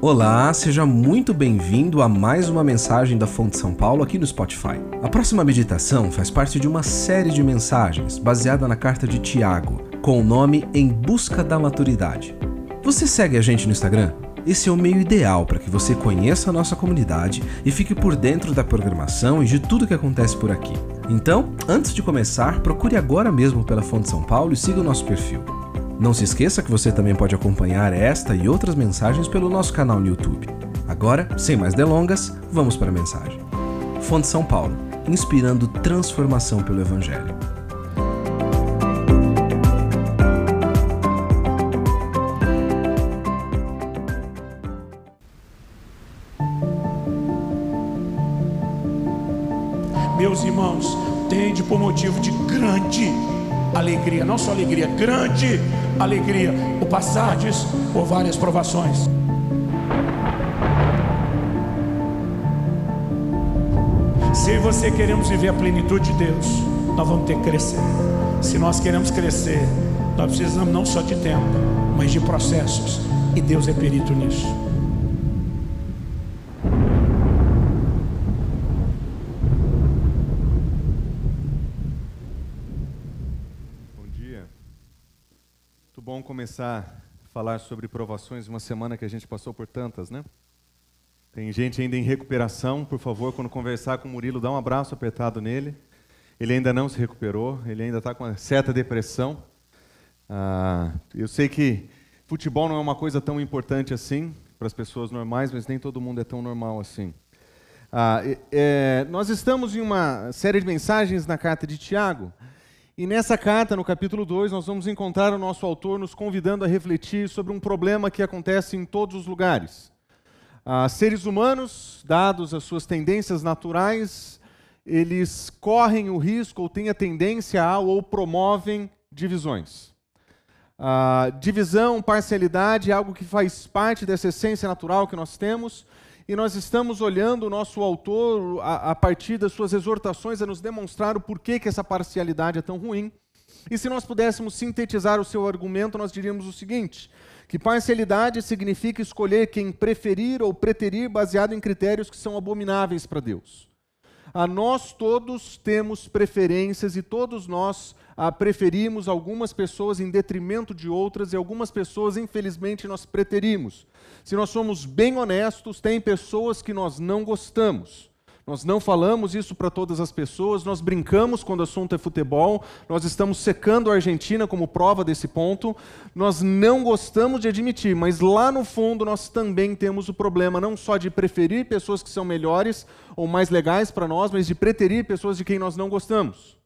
Olá, seja muito bem-vindo a mais uma mensagem da Fonte São Paulo aqui no Spotify. A próxima meditação faz parte de uma série de mensagens baseada na carta de Tiago, com o nome Em Busca da Maturidade. Você segue a gente no Instagram? Esse é o meio ideal para que você conheça a nossa comunidade e fique por dentro da programação e de tudo que acontece por aqui. Então, antes de começar, procure agora mesmo pela Fonte São Paulo e siga o nosso perfil. Não se esqueça que você também pode acompanhar esta e outras mensagens pelo nosso canal no YouTube. Agora, sem mais delongas, vamos para a mensagem. Fonte São Paulo, inspirando transformação pelo Evangelho. Meus irmãos, tende por motivo de grande alegria, não só alegria, grande alegria, o passardes por várias provações. Se você queremos viver a plenitude de Deus, nós vamos ter que crescer. Se nós queremos crescer, nós precisamos não só de tempo, mas de processos. E Deus é perito nisso. bom começar a falar sobre provações, uma semana que a gente passou por tantas, né? Tem gente ainda em recuperação, por favor, quando conversar com o Murilo, dá um abraço apertado nele. Ele ainda não se recuperou, ele ainda está com uma certa depressão. Ah, eu sei que futebol não é uma coisa tão importante assim para as pessoas normais, mas nem todo mundo é tão normal assim. Ah, é, nós estamos em uma série de mensagens na carta de Tiago, e nessa carta, no capítulo 2, nós vamos encontrar o nosso autor nos convidando a refletir sobre um problema que acontece em todos os lugares. Ah, seres humanos, dados as suas tendências naturais, eles correm o risco ou têm a tendência a ou promovem divisões. Ah, divisão, parcialidade é algo que faz parte dessa essência natural que nós temos e nós estamos olhando o nosso autor a, a, partir das suas exortações a nos demonstrar o porquê que essa parcialidade é tão ruim. E se nós pudéssemos sintetizar o seu argumento, nós diríamos o seguinte: que parcialidade significa escolher quem preferir ou preterir baseado em critérios que são abomináveis para Deus. A nós todos temos preferências e todos nós ah, preferimos algumas pessoas em detrimento de outras e algumas pessoas, infelizmente, nós preterimos. Se nós somos bem honestos, tem pessoas que nós não gostamos. Nós não falamos isso para todas as pessoas, nós brincamos quando o assunto é futebol, nós estamos secando a Argentina como prova desse ponto. Nós não gostamos de admitir, mas lá no fundo nós também temos o problema não só de preferir pessoas que são melhores ou mais legais para nós, mas de preterir pessoas de quem nós não gostamos.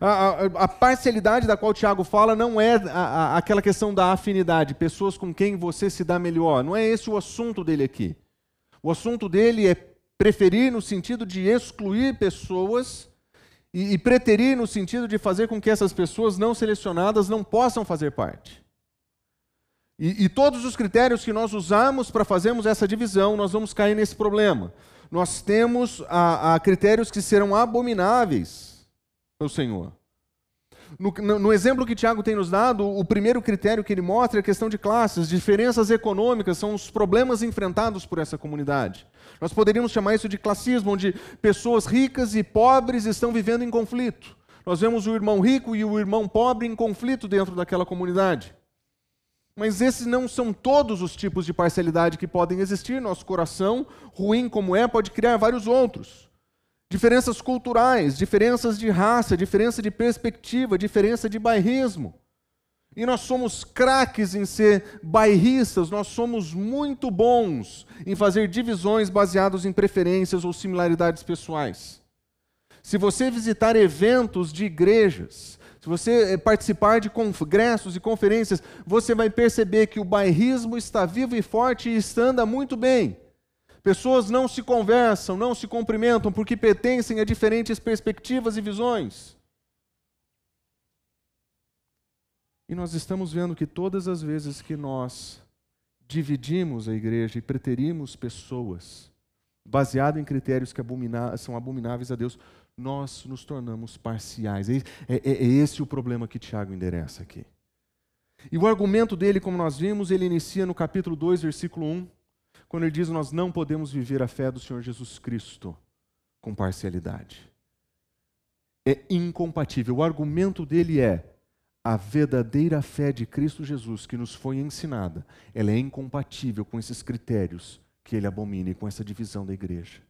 A, a, a, parcialidade da qual Tiago fala não é a, aquela questão da afinidade, pessoas com quem você se dá melhor. Não é esse o assunto dele aqui. O assunto dele é preferir no sentido de excluir pessoas e, e preterir no sentido de fazer com que essas pessoas não selecionadas não possam fazer parte. E, e todos os critérios que nós usamos para fazermos essa divisão, nós vamos cair nesse problema. Nós temos a, a critérios que serão abomináveis pelo Senhor. No, no, no, exemplo que Tiago tem nos dado, o primeiro critério que ele mostra é a questão de classes, diferenças econômicas, são os problemas enfrentados por essa comunidade. Nós poderíamos chamar isso de classismo, onde pessoas ricas e pobres estão vivendo em conflito. Nós vemos o irmão rico e o irmão pobre em conflito dentro daquela comunidade. Mas esses não são todos os tipos de parcialidade que podem existir. Nosso coração, ruim como é, pode criar vários outros diferenças culturais, diferenças de raça, diferença de perspectiva, diferença de bairrismo. E nós somos craques em ser bairristas, nós somos muito bons em fazer divisões baseadas em preferências ou similaridades pessoais. Se você visitar eventos de igrejas, se você eh, participar de congressos e conferências, você vai perceber que o bairrismo está vivo e forte e está anda muito bem. Pessoas não se conversam, não se cumprimentam porque pertencem a diferentes perspectivas e visões. E nós estamos vendo que todas as vezes que nós dividimos a igreja e preterimos pessoas, baseado em critérios que abomina são abomináveis a Deus, nós nos tornamos parciais. É, é, é esse o problema que Tiago endereça aqui. E o argumento dele, como nós vimos, ele inicia no capítulo 2, versículo 1, quando ele diz: Nós não podemos viver a fé do Senhor Jesus Cristo com parcialidade. É incompatível. O argumento dele é: a verdadeira fé de Cristo Jesus que nos foi ensinada, ela é incompatível com esses critérios que ele abomina e com essa divisão da igreja.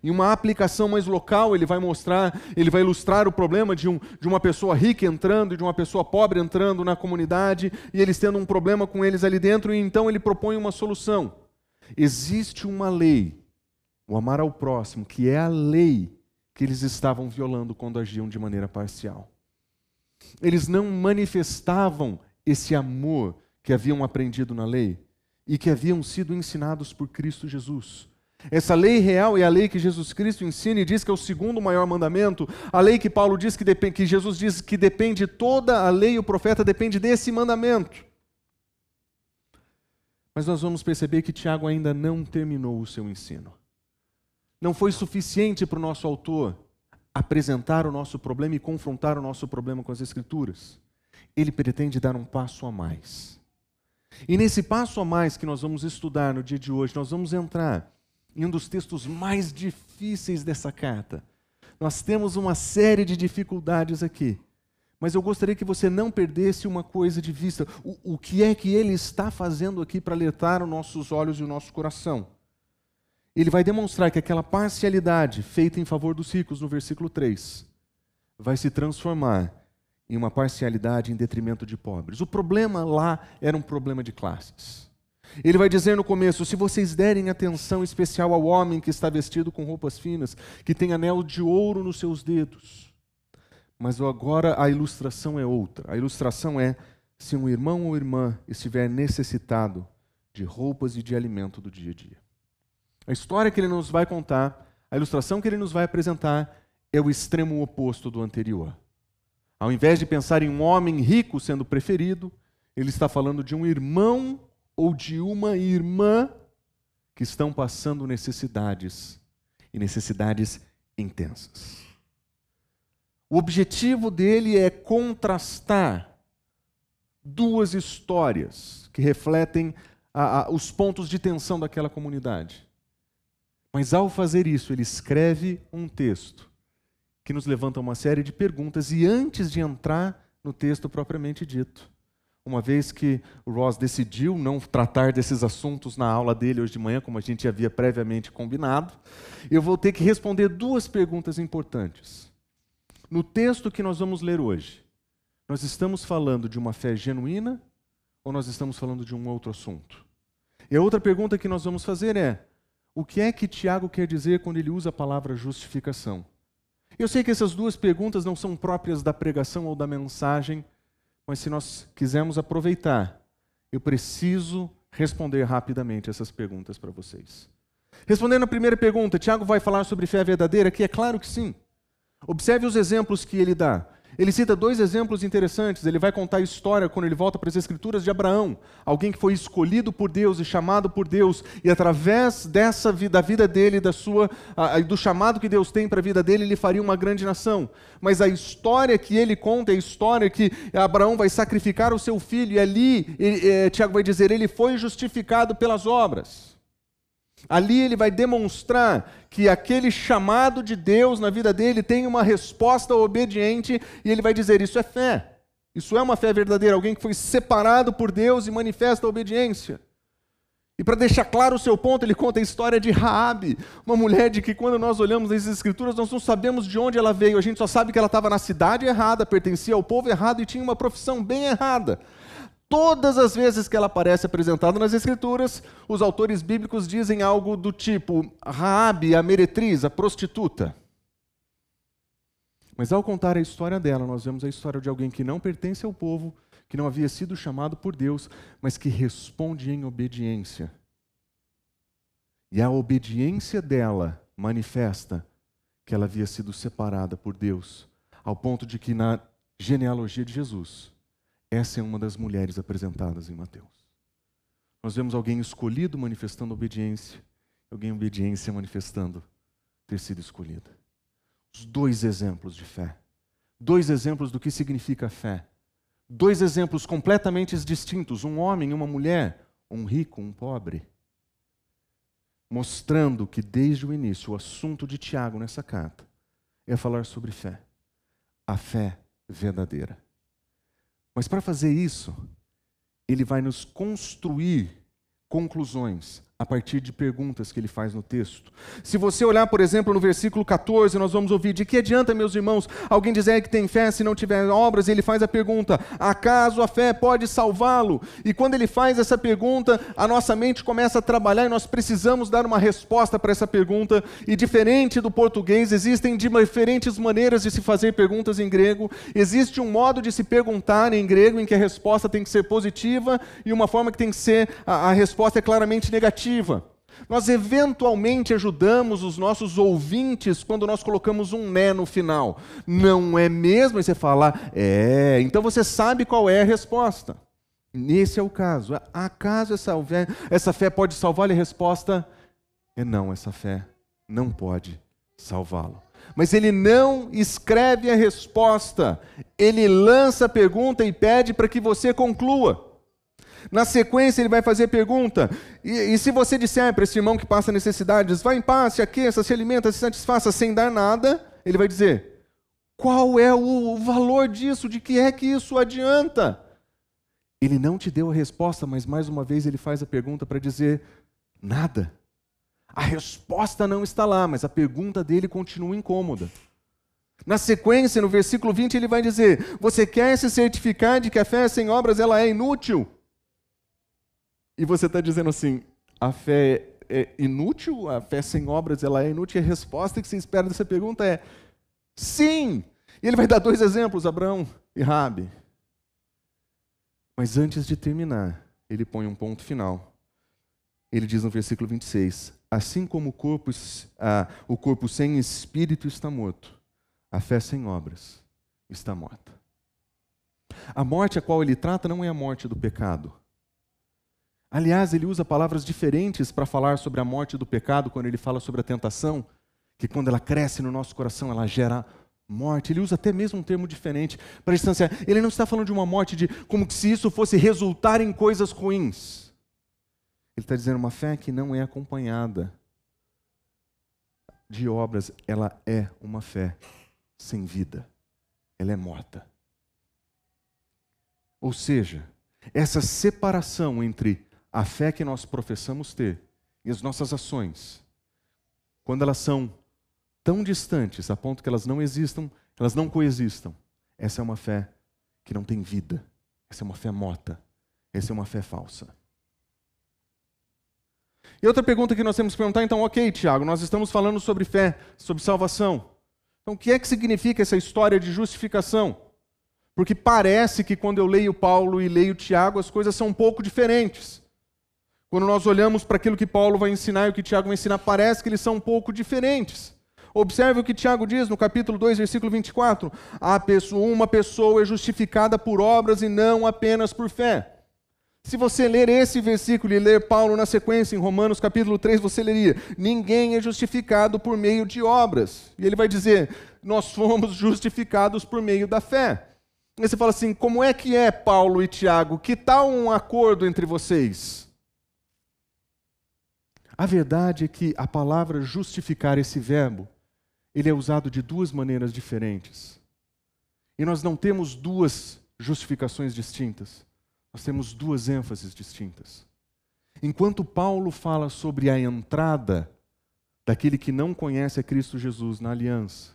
Em uma aplicação mais local, ele vai mostrar, ele vai ilustrar o problema de, um, de uma pessoa rica entrando e de uma pessoa pobre entrando na comunidade, e eles tendo um problema com eles ali dentro, e então ele propõe uma solução. Existe uma lei, o amar ao próximo, que é a lei que eles estavam violando quando agiam de maneira parcial. Eles não manifestavam esse amor que haviam aprendido na lei e que haviam sido ensinados por Cristo Jesus. Essa lei real é a lei que Jesus Cristo ensina e diz que é o segundo maior mandamento. A lei que Paulo diz que, depende, que Jesus diz que depende toda a lei e o profeta depende desse mandamento. Mas nós vamos perceber que Tiago ainda não terminou o seu ensino. Não foi suficiente para o nosso autor apresentar o nosso problema e confrontar o nosso problema com as Escrituras. Ele pretende dar um passo a mais. E nesse passo a mais que nós vamos estudar no dia de hoje, nós vamos entrar em um dos textos mais difíceis dessa carta. Nós temos uma série de dificuldades aqui. Mas eu gostaria que você não perdesse uma coisa de vista. O, o que é que ele está fazendo aqui para alertar os nossos olhos e o nosso coração? Ele vai demonstrar que aquela parcialidade feita em favor dos ricos no versículo 3 vai se transformar em uma parcialidade em detrimento de pobres. O problema lá era um problema de classes. Ele vai dizer no começo: se vocês derem atenção especial ao homem que está vestido com roupas finas, que tem anel de ouro nos seus dedos. Mas agora a ilustração é outra. A ilustração é: se um irmão ou irmã estiver necessitado de roupas e de alimento do dia a dia. A história que ele nos vai contar, a ilustração que ele nos vai apresentar, é o extremo oposto do anterior. Ao invés de pensar em um homem rico sendo preferido, ele está falando de um irmão ou de uma irmã que estão passando necessidades e necessidades intensas. O objetivo dele é contrastar duas histórias que refletem a, a, os pontos de tensão daquela comunidade. Mas ao fazer isso, ele escreve um texto que nos levanta uma série de perguntas, e antes de entrar no texto propriamente dito, uma vez que o Ross decidiu não tratar desses assuntos na aula dele hoje de manhã, como a gente havia previamente combinado, eu vou ter que responder duas perguntas importantes. No texto que nós vamos ler hoje, nós estamos falando de uma fé genuína ou nós estamos falando de um outro assunto? E a outra pergunta que nós vamos fazer é: o que é que Tiago quer dizer quando ele usa a palavra justificação? Eu sei que essas duas perguntas não são próprias da pregação ou da mensagem, mas se nós quisermos aproveitar, eu preciso responder rapidamente essas perguntas para vocês. Respondendo a primeira pergunta, Tiago vai falar sobre fé verdadeira? Que é claro que sim. Observe os exemplos que ele dá. Ele cita dois exemplos interessantes. Ele vai contar a história, quando ele volta para as Escrituras, de Abraão, alguém que foi escolhido por Deus e chamado por Deus, e através dessa vida, da vida dele, da sua, do chamado que Deus tem para a vida dele, ele faria uma grande nação. Mas a história que ele conta é a história que Abraão vai sacrificar o seu filho, e ali, ele, é, Tiago vai dizer, ele foi justificado pelas obras. Ali ele vai demonstrar que aquele chamado de Deus na vida dele tem uma resposta obediente e ele vai dizer: Isso é fé. Isso é uma fé verdadeira, alguém que foi separado por Deus e manifesta a obediência. E para deixar claro o seu ponto, ele conta a história de Raabe, uma mulher de que quando nós olhamos as escrituras, nós não sabemos de onde ela veio, a gente só sabe que ela estava na cidade errada, pertencia ao povo errado e tinha uma profissão bem errada. Todas as vezes que ela aparece apresentada nas Escrituras, os autores bíblicos dizem algo do tipo Raabe, a meretriz, a prostituta. Mas ao contar a história dela, nós vemos a história de alguém que não pertence ao povo, que não havia sido chamado por Deus, mas que responde em obediência. E a obediência dela manifesta que ela havia sido separada por Deus, ao ponto de que na genealogia de Jesus, essa é uma das mulheres apresentadas em Mateus. Nós vemos alguém escolhido manifestando obediência, alguém obediência manifestando ter sido escolhida. Os dois exemplos de fé. Dois exemplos do que significa fé. Dois exemplos completamente distintos: um homem e uma mulher, um rico, um pobre. Mostrando que desde o início o assunto de Tiago nessa carta é falar sobre fé. A fé verdadeira. Mas para fazer isso, ele vai nos construir conclusões a partir de perguntas que ele faz no texto. Se você olhar, por exemplo, no versículo 14, nós vamos ouvir: De que adianta, meus irmãos, alguém dizer que tem fé se não tiver obras? E ele faz a pergunta: Acaso a fé pode salvá-lo? E quando ele faz essa pergunta, a nossa mente começa a trabalhar e nós precisamos dar uma resposta para essa pergunta. E diferente do português, existem diferentes maneiras de se fazer perguntas em grego. Existe um modo de se perguntar em grego em que a resposta tem que ser positiva e uma forma que tem que ser a, a resposta é claramente negativa negativa. Nós eventualmente ajudamos os nossos ouvintes quando nós colocamos um né no final. Não é mesmo? E você fala, é. Então você sabe qual é a resposta. Nesse é o caso. Acaso essa, essa fé pode salvá-lo? E a resposta é não, essa fé não pode salvá-lo. Mas ele não escreve a resposta, ele lança a pergunta e pede para que você conclua. Na sequência, ele vai fazer pergunta. E, e se você disser para esse irmão que passa necessidades, vá em paz, se aqueça, se alimenta, se satisfaça, sem dar nada, ele vai dizer: qual é o valor disso? De que é que isso adianta? Ele não te deu a resposta, mas mais uma vez ele faz a pergunta para dizer: nada. A resposta não está lá, mas a pergunta dele continua incômoda. Na sequência, no versículo 20, ele vai dizer: Você quer se certificar de que a fé sem obras ela é inútil? E você está dizendo assim, a fé é inútil, a fé sem obras ela é inútil, e a resposta que você espera dessa pergunta é sim. E ele vai dar dois exemplos, Abraão e Rabi. Mas antes de terminar, ele põe um ponto final. Ele diz no versículo 26: Assim como o corpo, ah, o corpo sem espírito está morto, a fé sem obras está morta. A morte a qual ele trata não é a morte do pecado, Aliás, ele usa palavras diferentes para falar sobre a morte do pecado quando ele fala sobre a tentação, que quando ela cresce no nosso coração, ela gera morte. Ele usa até mesmo um termo diferente para distanciar. Ele não está falando de uma morte de como se isso fosse resultar em coisas ruins. Ele está dizendo uma fé que não é acompanhada de obras, ela é uma fé sem vida. Ela é morta. Ou seja, essa separação entre a fé que nós professamos ter e as nossas ações, quando elas são tão distantes a ponto que elas não existam, elas não coexistam, essa é uma fé que não tem vida. Essa é uma fé morta. Essa é uma fé falsa. E outra pergunta que nós temos que perguntar, então, ok, Tiago, nós estamos falando sobre fé, sobre salvação. Então, o que é que significa essa história de justificação? Porque parece que quando eu leio Paulo e leio Tiago, as coisas são um pouco diferentes. Quando nós olhamos para aquilo que Paulo vai ensinar e o que Tiago vai ensinar, parece que eles são um pouco diferentes. Observe o que Tiago diz no capítulo 2, versículo 24. A pessoa, uma pessoa é justificada por obras e não apenas por fé. Se você ler esse versículo e ler Paulo na sequência, em Romanos capítulo 3, você leria: Ninguém é justificado por meio de obras. E ele vai dizer: Nós fomos justificados por meio da fé. E você fala assim: Como é que é, Paulo e Tiago? Que tal um acordo entre vocês? A verdade é que a palavra justificar, esse verbo, ele é usado de duas maneiras diferentes. E nós não temos duas justificações distintas, nós temos duas ênfases distintas. Enquanto Paulo fala sobre a entrada daquele que não conhece a Cristo Jesus na aliança,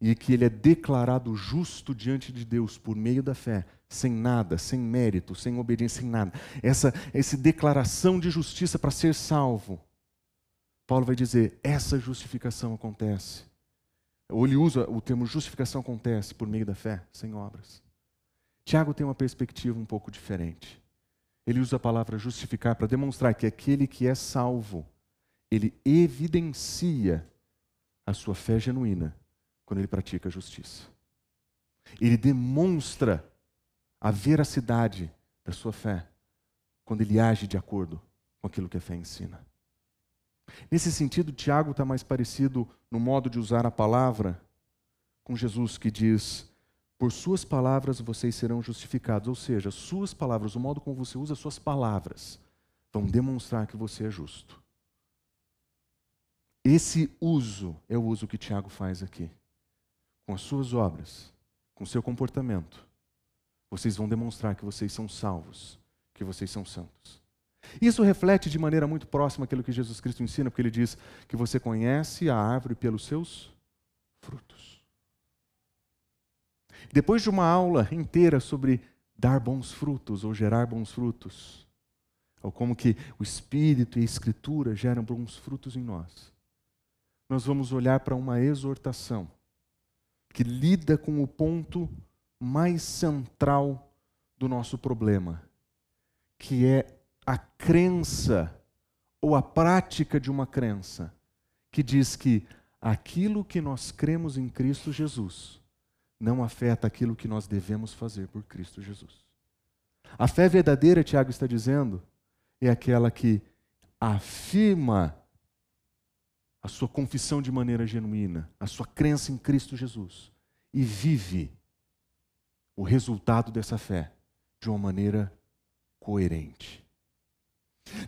e que ele é declarado justo diante de Deus por meio da fé, sem nada, sem mérito, sem obediência, sem nada. Essa, essa declaração de justiça para ser salvo. Paulo vai dizer: essa justificação acontece. Ou ele usa o termo justificação acontece por meio da fé, sem obras. Tiago tem uma perspectiva um pouco diferente. Ele usa a palavra justificar para demonstrar que aquele que é salvo, ele evidencia a sua fé genuína quando ele pratica a justiça. Ele demonstra a veracidade da sua fé quando ele age de acordo com aquilo que a fé ensina. Nesse sentido, Tiago está mais parecido no modo de usar a palavra com Jesus que diz: por suas palavras vocês serão justificados. Ou seja, suas palavras, o modo como você usa suas palavras, vão demonstrar que você é justo. Esse uso é o uso que Tiago faz aqui. Com as suas obras, com seu comportamento, vocês vão demonstrar que vocês são salvos, que vocês são santos. Isso reflete de maneira muito próxima aquilo que Jesus Cristo ensina, porque ele diz que você conhece a árvore pelos seus frutos. Depois de uma aula inteira sobre dar bons frutos ou gerar bons frutos, ou como que o Espírito e a Escritura geram bons frutos em nós, nós vamos olhar para uma exortação que lida com o ponto mais central do nosso problema, que é a crença ou a prática de uma crença que diz que aquilo que nós cremos em Cristo Jesus não afeta aquilo que nós devemos fazer por Cristo Jesus. A fé verdadeira, Tiago está dizendo, é aquela que afirma a sua confissão de maneira genuína, a sua crença em Cristo Jesus e vive o resultado dessa fé de uma maneira coerente.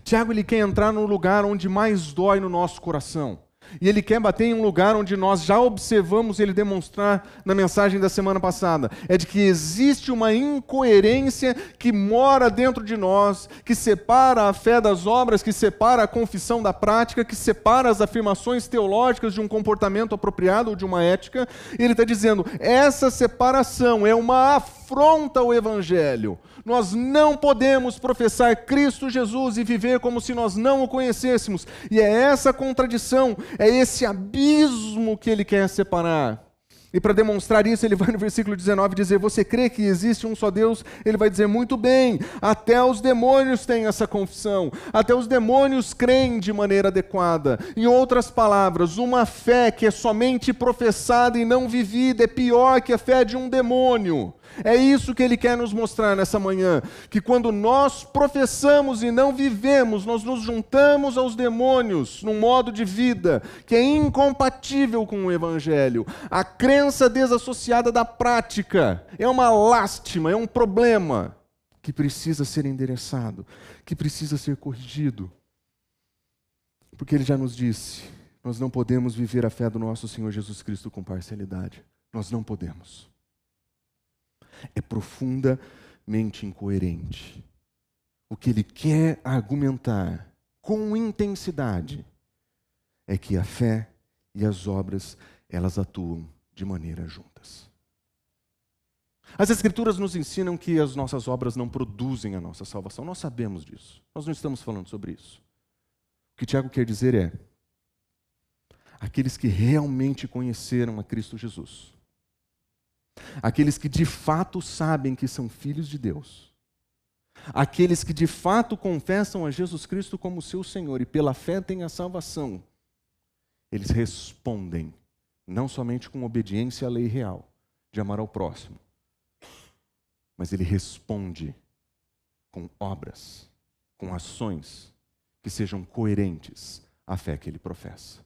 Tiago ele quer entrar no lugar onde mais dói no nosso coração. E ele quer bater em um lugar onde nós já observamos ele demonstrar na mensagem da semana passada. É de que existe uma incoerência que mora dentro de nós, que separa a fé das obras, que separa a confissão da prática, que separa as afirmações teológicas de um comportamento apropriado ou de uma ética. E ele está dizendo: essa separação é uma afronta ao Evangelho. Nós não podemos professar Cristo Jesus e viver como se nós não o conhecêssemos. E é essa contradição, é esse abismo que ele quer separar. E para demonstrar isso, ele vai no versículo 19 dizer: Você crê que existe um só Deus? Ele vai dizer: Muito bem, até os demônios têm essa confissão, até os demônios creem de maneira adequada. Em outras palavras, uma fé que é somente professada e não vivida é pior que a fé de um demônio. É isso que ele quer nos mostrar nessa manhã: que quando nós professamos e não vivemos, nós nos juntamos aos demônios num modo de vida que é incompatível com o Evangelho. A crença desassociada da prática é uma lástima, é um problema que precisa ser endereçado, que precisa ser corrigido. Porque ele já nos disse: nós não podemos viver a fé do nosso Senhor Jesus Cristo com parcialidade. Nós não podemos é profundamente incoerente. O que ele quer argumentar com intensidade é que a fé e as obras, elas atuam de maneira juntas. As Escrituras nos ensinam que as nossas obras não produzem a nossa salvação. Nós sabemos disso. Nós não estamos falando sobre isso. O que Tiago quer dizer é: aqueles que realmente conheceram a Cristo Jesus, aqueles que de fato sabem que são filhos de Deus, aqueles que de fato confessam a Jesus Cristo como seu Senhor e pela fé têm a salvação, eles respondem não somente com obediência à lei real de amar ao próximo, mas ele responde com obras, com ações que sejam coerentes à fé que ele professa.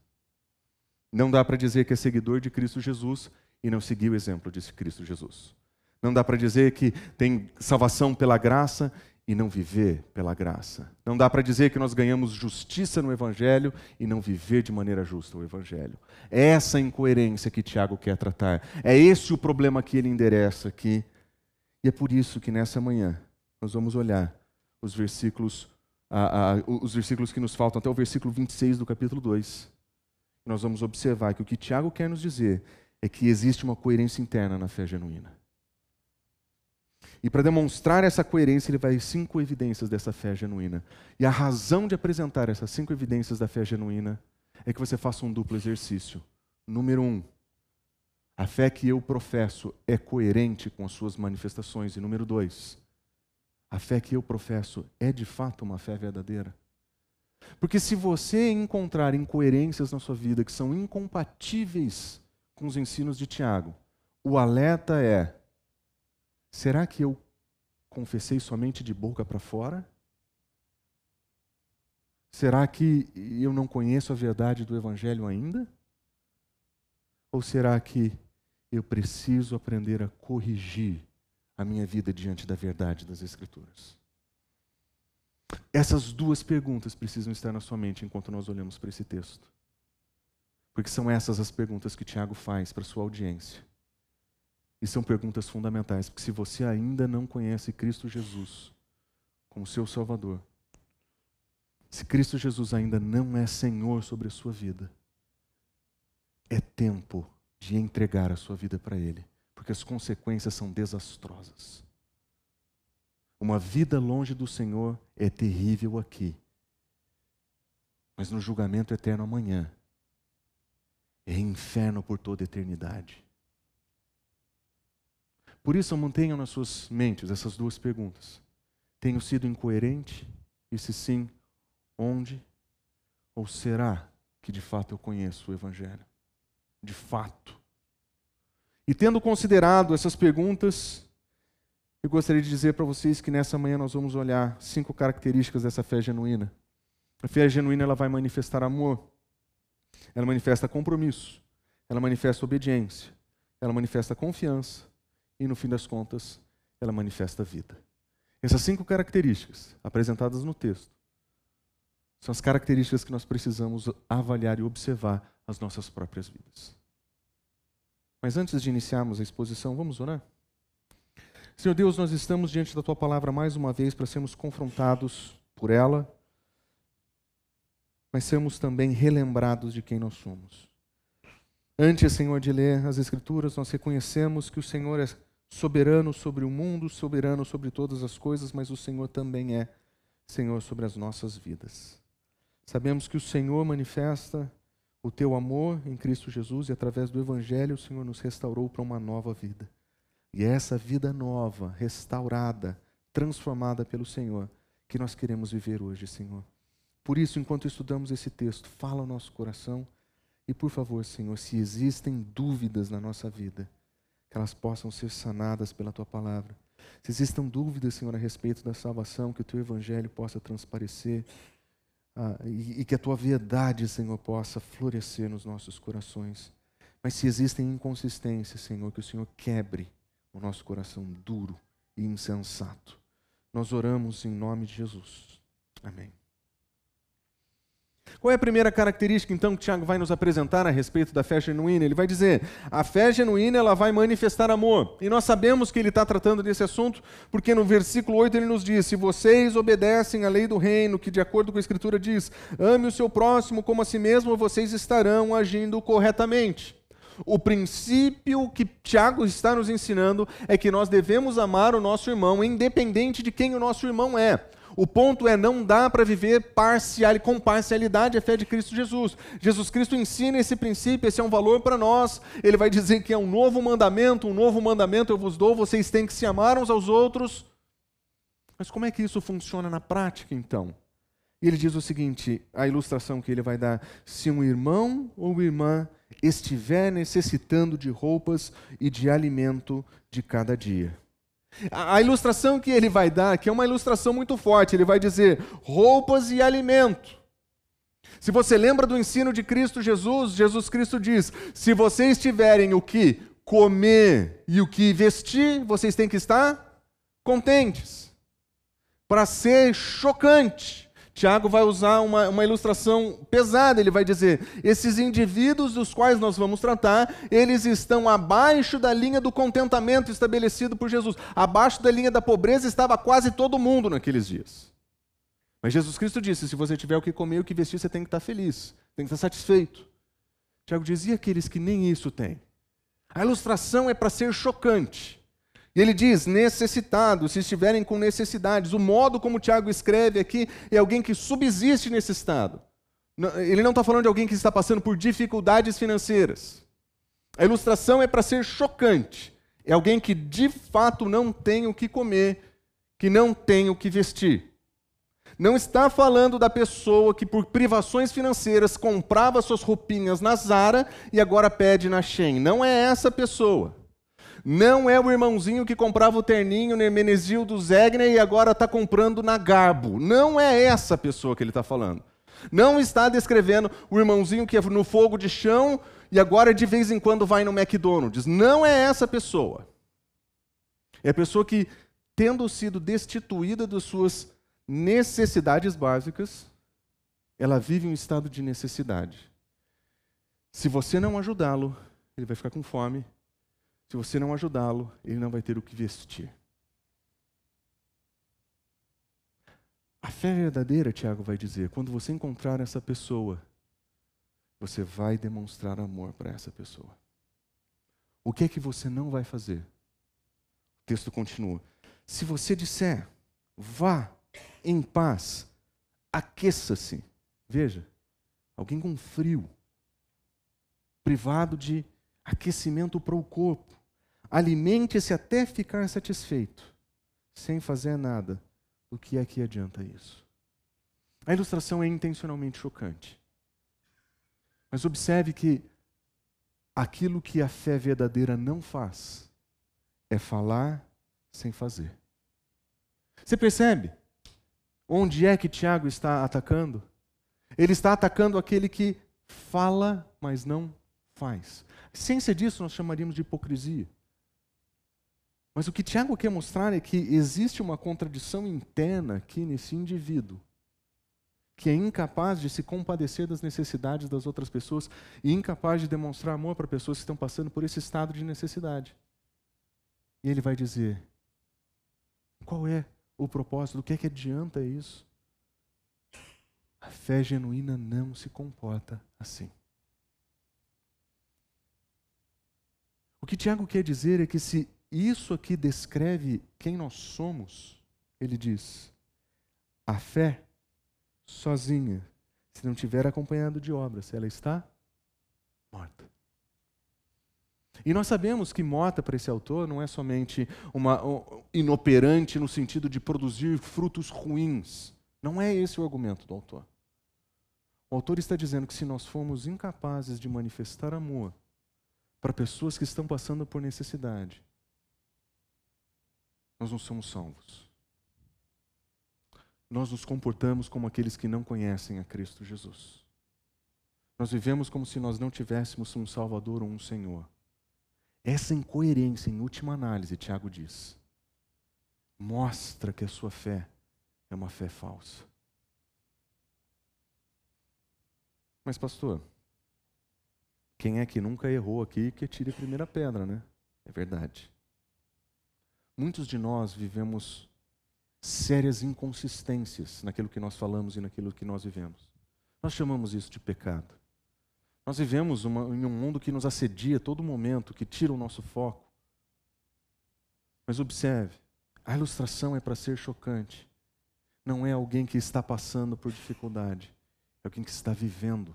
Não dá para dizer que é seguidor de Cristo Jesus e não seguir o exemplo de Cristo Jesus. Não dá para dizer que tem salvação pela graça e não viver pela graça. Não dá para dizer que nós ganhamos justiça no Evangelho e não viver de maneira justa o Evangelho. É essa incoerência que Tiago quer tratar. É esse o problema que ele endereça aqui. E é por isso que nessa manhã nós vamos olhar os versículos, os versículos que nos faltam até o versículo 26 do capítulo 2. Nós vamos observar que o que Tiago quer nos dizer é que existe uma coerência interna na fé genuína. E para demonstrar essa coerência, ele vai cinco evidências dessa fé genuína. E a razão de apresentar essas cinco evidências da fé genuína é que você faça um duplo exercício. Número um, a fé que eu professo é coerente com as suas manifestações. E número dois, a fé que eu professo é de fato uma fé verdadeira. Porque se você encontrar incoerências na sua vida que são incompatíveis com os ensinos de Tiago. O alerta é: será que eu confessei somente de boca para fora? Será que eu não conheço a verdade do Evangelho ainda? Ou será que eu preciso aprender a corrigir a minha vida diante da verdade das Escrituras? Essas duas perguntas precisam estar na sua mente enquanto nós olhamos para esse texto. Porque são essas as perguntas que Tiago faz para sua audiência. E são perguntas fundamentais, porque se você ainda não conhece Cristo Jesus como seu Salvador, se Cristo Jesus ainda não é Senhor sobre a sua vida, é tempo de entregar a sua vida para Ele, porque as consequências são desastrosas. Uma vida longe do Senhor é terrível aqui, mas no julgamento eterno amanhã é inferno por toda eternidade. Por isso, mantenham nas suas mentes essas duas perguntas. Tenho sido incoerente? E se sim, onde? Ou será que de fato eu conheço o Evangelho? De fato. E tendo considerado essas perguntas, eu gostaria de dizer para vocês que nessa manhã nós vamos olhar cinco características dessa fé genuína. A fé genuína ela vai manifestar amor, ela manifesta compromisso, ela manifesta obediência, ela manifesta confiança e, no fim das contas, ela manifesta vida. Essas cinco características apresentadas no texto são as características que nós precisamos avaliar e observar as nossas próprias vidas. Mas antes de iniciarmos a exposição, vamos orar? Senhor Deus, nós estamos diante da tua palavra mais uma vez para sermos confrontados por ela, mas sermos também relembrados de quem nós somos. Antes, Senhor, de ler as Escrituras, nós reconhecemos que o Senhor é soberano sobre o mundo, soberano sobre todas as coisas, mas o Senhor também é Senhor sobre as nossas vidas. Sabemos que o Senhor manifesta o teu amor em Cristo Jesus e através do Evangelho o Senhor nos restaurou para uma nova vida. E é essa vida nova, restaurada, transformada pelo Senhor, que nós queremos viver hoje, Senhor. Por isso, enquanto estudamos esse texto, fala ao nosso coração e, por favor, Senhor, se existem dúvidas na nossa vida, que elas possam ser sanadas pela tua palavra. Se existam dúvidas, Senhor, a respeito da salvação, que o teu evangelho possa transparecer ah, e, e que a tua verdade, Senhor, possa florescer nos nossos corações. Mas se existem inconsistências, Senhor, que o Senhor quebre o nosso coração duro e insensato. Nós oramos em nome de Jesus. Amém. Qual é a primeira característica, então, que Tiago vai nos apresentar a respeito da fé genuína? Ele vai dizer: a fé genuína ela vai manifestar amor. E nós sabemos que ele está tratando desse assunto, porque no versículo 8 ele nos diz: Se vocês obedecem à lei do reino, que de acordo com a Escritura diz, ame o seu próximo como a si mesmo, vocês estarão agindo corretamente. O princípio que Tiago está nos ensinando é que nós devemos amar o nosso irmão, independente de quem o nosso irmão é. O ponto é não dá para viver parcial, com parcialidade a fé de Cristo Jesus. Jesus Cristo ensina esse princípio, esse é um valor para nós. Ele vai dizer que é um novo mandamento, um novo mandamento eu vos dou, vocês têm que se amar uns aos outros. Mas como é que isso funciona na prática então? Ele diz o seguinte, a ilustração que ele vai dar: se um irmão ou irmã estiver necessitando de roupas e de alimento de cada dia. A ilustração que ele vai dar, que é uma ilustração muito forte, ele vai dizer roupas e alimento. Se você lembra do ensino de Cristo Jesus, Jesus Cristo diz: se vocês tiverem o que comer e o que vestir, vocês têm que estar contentes. Para ser chocante, Tiago vai usar uma, uma ilustração pesada. Ele vai dizer: esses indivíduos dos quais nós vamos tratar, eles estão abaixo da linha do contentamento estabelecido por Jesus. Abaixo da linha da pobreza estava quase todo mundo naqueles dias. Mas Jesus Cristo disse: se você tiver o que comer e o que vestir, você tem que estar feliz, tem que estar satisfeito. Tiago dizia aqueles que nem isso têm. A ilustração é para ser chocante. E ele diz: necessitados, se estiverem com necessidades. O modo como Tiago escreve aqui é alguém que subsiste nesse estado. Ele não está falando de alguém que está passando por dificuldades financeiras. A ilustração é para ser chocante. É alguém que de fato não tem o que comer, que não tem o que vestir. Não está falando da pessoa que, por privações financeiras, comprava suas roupinhas na Zara e agora pede na Shein. Não é essa pessoa. Não é o irmãozinho que comprava o terninho no Hermenegildo Zegner e agora está comprando na Garbo. Não é essa pessoa que ele está falando. Não está descrevendo o irmãozinho que é no fogo de chão e agora de vez em quando vai no McDonald's. Não é essa pessoa. É a pessoa que, tendo sido destituída das suas necessidades básicas, ela vive um estado de necessidade. Se você não ajudá-lo, ele vai ficar com fome. Se você não ajudá-lo, ele não vai ter o que vestir. A fé verdadeira, Tiago vai dizer, quando você encontrar essa pessoa, você vai demonstrar amor para essa pessoa. O que é que você não vai fazer? O texto continua. Se você disser, vá em paz, aqueça-se. Veja, alguém com frio, privado de aquecimento para o corpo. Alimente-se até ficar satisfeito, sem fazer nada o que é que adianta isso? A ilustração é intencionalmente chocante. Mas observe que aquilo que a fé verdadeira não faz é falar sem fazer. Você percebe? Onde é que Tiago está atacando? Ele está atacando aquele que fala, mas não faz. Ciência disso nós chamaríamos de hipocrisia. Mas o que Tiago quer mostrar é que existe uma contradição interna aqui nesse indivíduo, que é incapaz de se compadecer das necessidades das outras pessoas e incapaz de demonstrar amor para pessoas que estão passando por esse estado de necessidade. E ele vai dizer: qual é o propósito? Do que é que adianta isso? A fé genuína não se comporta assim. O que Tiago quer dizer é que se isso aqui descreve quem nós somos. Ele diz: a fé sozinha, se não tiver acompanhado de obras, ela está morta. E nós sabemos que morta para esse autor não é somente uma um, inoperante no sentido de produzir frutos ruins. Não é esse o argumento do autor. O autor está dizendo que se nós formos incapazes de manifestar amor para pessoas que estão passando por necessidade, nós não somos salvos. Nós nos comportamos como aqueles que não conhecem a Cristo Jesus. Nós vivemos como se nós não tivéssemos um Salvador ou um Senhor. Essa incoerência, em última análise, Tiago diz, mostra que a sua fé é uma fé falsa. Mas, pastor, quem é que nunca errou aqui que tire a primeira pedra, né? É verdade. Muitos de nós vivemos sérias inconsistências naquilo que nós falamos e naquilo que nós vivemos. Nós chamamos isso de pecado. Nós vivemos uma, em um mundo que nos assedia a todo momento, que tira o nosso foco. Mas observe, a ilustração é para ser chocante. Não é alguém que está passando por dificuldade, é alguém que está vivendo.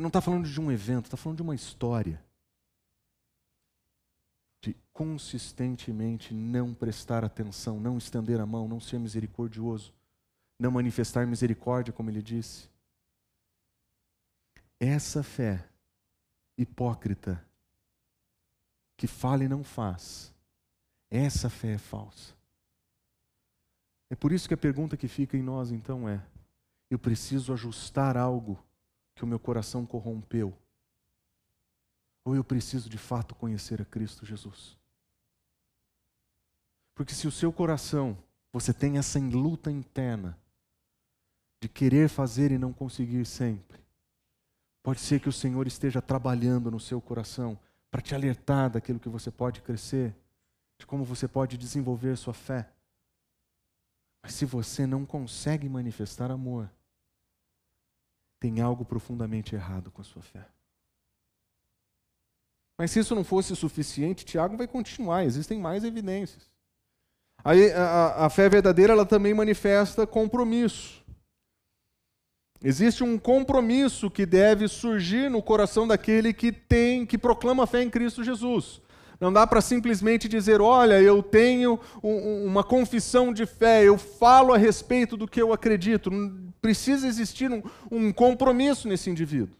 Não está falando de um evento, está falando de uma história consistentemente não prestar atenção, não estender a mão, não ser misericordioso, não manifestar misericórdia, como ele disse. Essa fé hipócrita, que fala e não faz, essa fé é falsa. É por isso que a pergunta que fica em nós então é: eu preciso ajustar algo que o meu coração corrompeu ou eu preciso de fato conhecer a Cristo Jesus? Porque se o seu coração, você tem essa luta interna de querer fazer e não conseguir sempre, pode ser que o Senhor esteja trabalhando no seu coração para te alertar daquilo que você pode crescer, de como você pode desenvolver sua fé. Mas se você não consegue manifestar amor, tem algo profundamente errado com a sua fé. Mas se isso não fosse suficiente, Tiago vai continuar, existem mais evidências. Aí, a, a fé verdadeira ela também manifesta compromisso. Existe um compromisso que deve surgir no coração daquele que tem, que proclama a fé em Cristo Jesus. Não dá para simplesmente dizer, olha, eu tenho um, uma confissão de fé, eu falo a respeito do que eu acredito. Precisa existir um, um compromisso nesse indivíduo.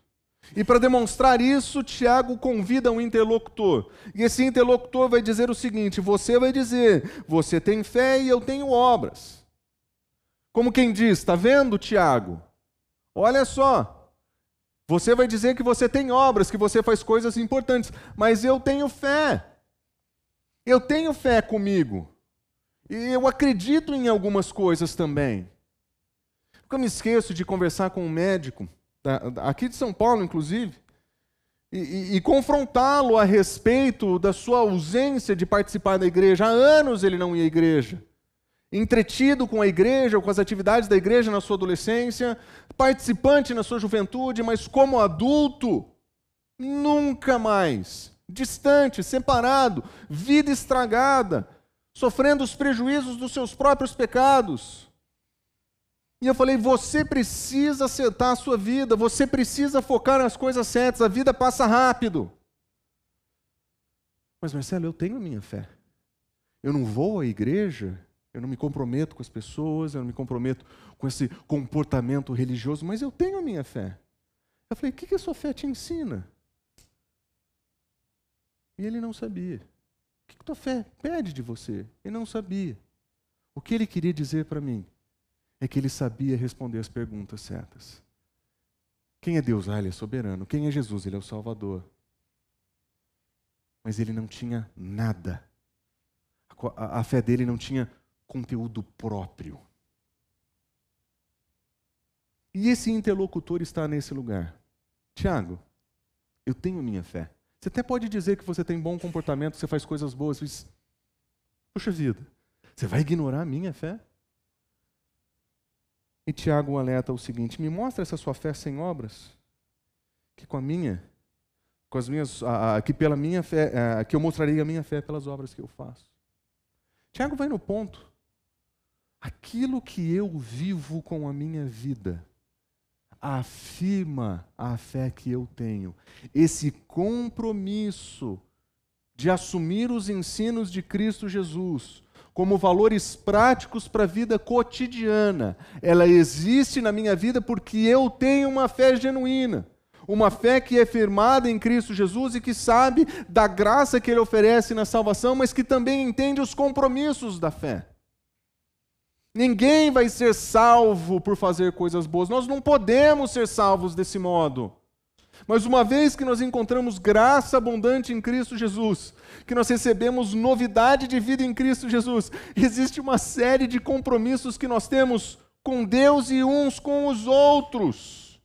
E para demonstrar isso, Tiago convida um interlocutor. E esse interlocutor vai dizer o seguinte: você vai dizer, você tem fé e eu tenho obras. Como quem diz, está vendo, Tiago? Olha só. Você vai dizer que você tem obras, que você faz coisas importantes, mas eu tenho fé. Eu tenho fé comigo. E eu acredito em algumas coisas também. Nunca me esqueço de conversar com um médico, aqui de São Paulo, inclusive, e, e, e confrontá-lo a respeito da sua ausência de participar da igreja. Há anos ele não ia à igreja entretido com a igreja ou com as atividades da igreja na sua adolescência, participante na sua juventude, mas como adulto, nunca mais. Distante, separado, vida estragada, sofrendo os prejuízos dos seus próprios pecados. E eu falei: você precisa acertar a sua vida, você precisa focar nas coisas certas, a vida passa rápido. Mas Marcelo, eu tenho minha fé. Eu não vou à igreja eu não me comprometo com as pessoas, eu não me comprometo com esse comportamento religioso, mas eu tenho a minha fé. Eu falei: o que, que a sua fé te ensina? E ele não sabia. O que, que tua fé pede de você? Ele não sabia. O que ele queria dizer para mim é que ele sabia responder as perguntas certas. Quem é Deus? Ah, ele é soberano. Quem é Jesus? Ele é o Salvador. Mas ele não tinha nada. A, fé dele não tinha conteúdo próprio. E esse interlocutor está nesse lugar. Tiago, eu tenho minha fé. Você até pode dizer que você tem bom comportamento, você faz coisas boas, mas. Puxa vida, você vai ignorar a minha fé? E Tiago alerta o seguinte: me mostra essa sua fé sem obras, que com a minha, com as minhas, que pela minha fé, que eu mostrarei a minha fé pelas obras que eu faço. Tiago vai no ponto aquilo que eu vivo com a minha vida afirma a fé que eu tenho. Esse compromisso de assumir os ensinos de Cristo Jesus como valores práticos para a vida cotidiana, ela existe na minha vida porque eu tenho uma fé genuína. Uma fé que é firmada em Cristo Jesus e que sabe da graça que Ele oferece na salvação, mas que também entende os compromissos da fé. Ninguém vai ser salvo por fazer coisas boas. Nós não podemos ser salvos desse modo. Mas uma vez que nós encontramos graça abundante em Cristo Jesus, que nós recebemos novidade de vida em Cristo Jesus, existe uma série de compromissos que nós temos com Deus e uns com os outros.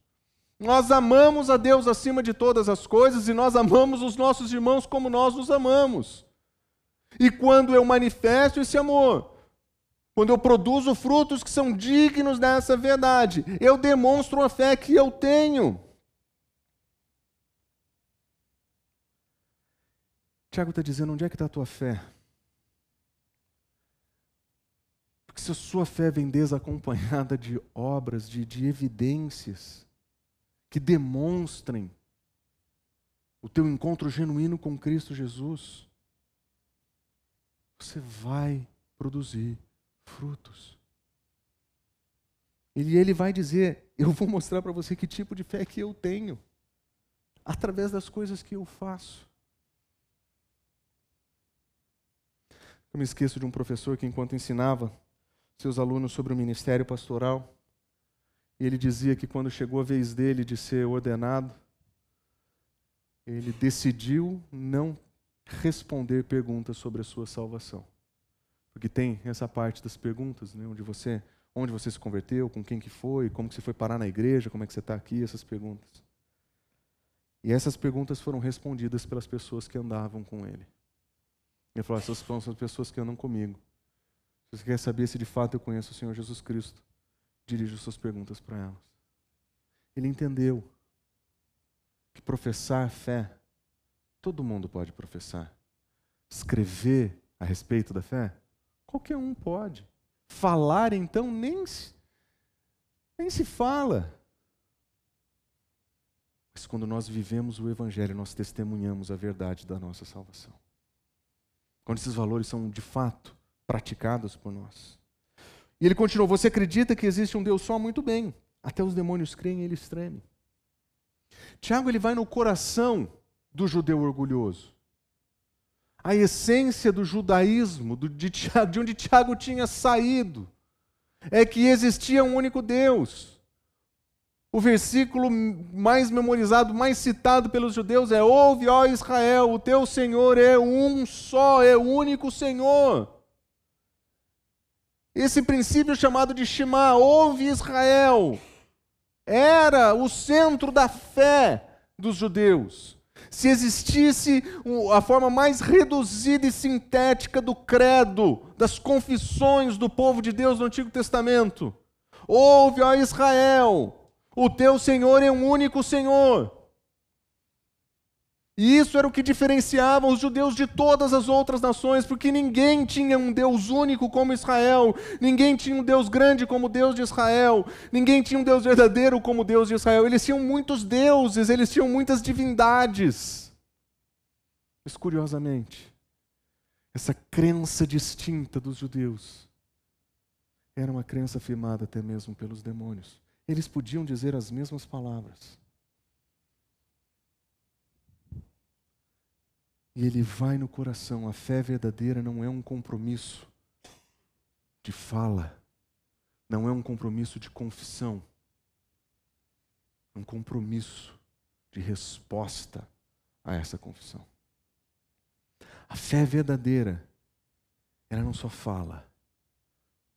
Nós amamos a Deus acima de todas as coisas e nós amamos os nossos irmãos como nós nos amamos. E quando eu manifesto esse amor, quando eu produzo frutos que são dignos dessa verdade, eu demonstro a fé que eu tenho. Tiago está dizendo: onde é que está a tua fé? Porque se a sua fé vem desacompanhada de obras, de, de evidências que demonstrem o teu encontro genuíno com Cristo Jesus, você vai produzir frutos. E ele vai dizer: Eu vou mostrar para você que tipo de fé que eu tenho, através das coisas que eu faço. Eu me esqueço de um professor que, enquanto ensinava seus alunos sobre o ministério pastoral, ele dizia que quando chegou a vez dele de ser ordenado, ele decidiu não responder perguntas sobre a sua salvação. Porque tem essa parte das perguntas, né, onde você, onde você se converteu, com quem que foi, como que você foi parar na igreja, como é que você está aqui, essas perguntas. E essas perguntas foram respondidas pelas pessoas que andavam com ele. Ele falou: essas são as pessoas que andam comigo. Se você quer saber se de fato eu conheço o Senhor Jesus Cristo, dirija suas perguntas para elas. Ele entendeu que professar fé, todo mundo pode professar. Escrever a respeito da fé, Qualquer um pode. Falar, então, nem se, nem se fala. Mas quando nós vivemos o Evangelho, nós testemunhamos a verdade da nossa salvação. Quando esses valores são de fato praticados por nós. E ele continuou: Você acredita que existe um Deus só? Muito bem. Até os demônios creem e eles tremem. Tiago ele vai no coração do judeu orgulhoso a essência do judaísmo, de, de onde Tiago tinha saído. é que existia um único Deus. O versículo mais memorizado, mais citado pelos judeus é: Ouve, ó Israel, o teu Senhor é um só, é o único Senhor. Esse princípio chamado de Shema, ouve Israel, era o centro da fé dos judeus. Se existisse a forma mais reduzida e sintética do credo, das confissões do povo de Deus no Antigo Testamento, ouve, ó Israel, o teu Senhor é um único Senhor. E isso era o que diferenciava os judeus de todas as outras nações, porque ninguém tinha um Deus único como Israel, ninguém tinha um Deus grande como Deus de Israel, ninguém tinha um Deus verdadeiro como Deus de Israel. Eles tinham muitos deuses, eles tinham muitas divindades. Mas curiosamente, essa crença distinta dos judeus era uma crença afirmada até mesmo pelos demônios. Eles podiam dizer as mesmas palavras e ele vai no coração. A fé verdadeira não é um compromisso de fala, não é um compromisso de confissão, é um compromisso de resposta a essa confissão. A fé verdadeira, ela não só fala,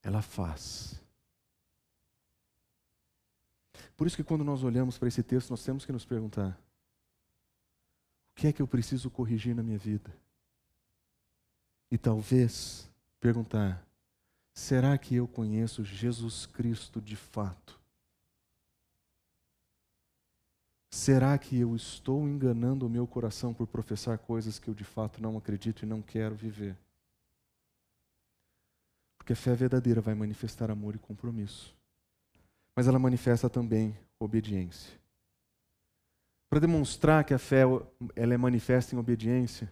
ela faz. Por isso que quando nós olhamos para esse texto, nós temos que nos perguntar: o que é que eu preciso corrigir na minha vida? E talvez perguntar: será que eu conheço Jesus Cristo de fato? Será que eu estou enganando o meu coração por professar coisas que eu de fato não acredito e não quero viver? Porque a fé verdadeira vai manifestar amor e compromisso. Mas ela manifesta também obediência. Para demonstrar que a fé ela é manifesta em obediência,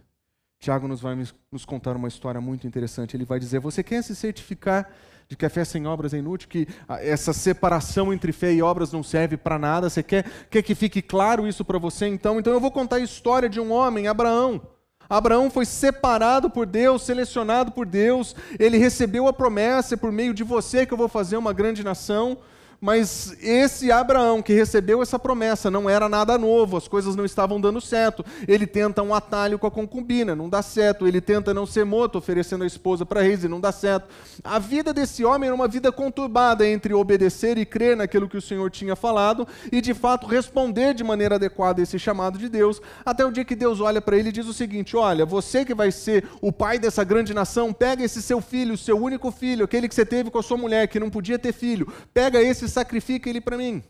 Tiago nos vai nos contar uma história muito interessante. Ele vai dizer: Você quer se certificar de que a fé sem obras é inútil, que essa separação entre fé e obras não serve para nada? Você quer, quer que fique claro isso para você? Então, então eu vou contar a história de um homem, Abraão. Abraão foi separado por Deus, selecionado por Deus, ele recebeu a promessa: por meio de você que eu vou fazer uma grande nação. Mas esse Abraão que recebeu essa promessa não era nada novo, as coisas não estavam dando certo. Ele tenta um atalho com a concubina, não dá certo. Ele tenta não ser morto, oferecendo a esposa para reis, e não dá certo. A vida desse homem era uma vida conturbada entre obedecer e crer naquilo que o Senhor tinha falado e de fato responder de maneira adequada a esse chamado de Deus, até o dia que Deus olha para ele e diz o seguinte: Olha, você que vai ser o pai dessa grande nação, pega esse seu filho, seu único filho, aquele que você teve com a sua mulher, que não podia ter filho, pega esse sacrifica ele para mim.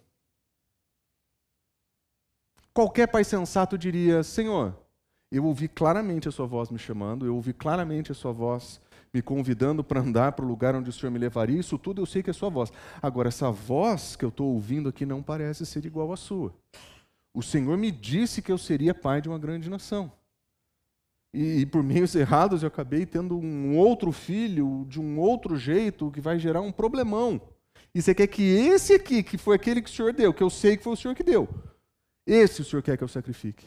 Qualquer pai sensato diria: Senhor, eu ouvi claramente a sua voz me chamando, eu ouvi claramente a sua voz me convidando para andar para o lugar onde o Senhor me levaria, isso tudo eu sei que é sua voz. Agora, essa voz que eu estou ouvindo aqui não parece ser igual à sua. O Senhor me disse que eu seria pai de uma grande nação. E, e, por meios errados eu acabei tendo um outro filho de um outro jeito que vai gerar um problemão. E você quer que esse aqui, que foi aquele que o Senhor deu, que eu sei que foi o Senhor que deu, esse o Senhor quer que eu sacrifique.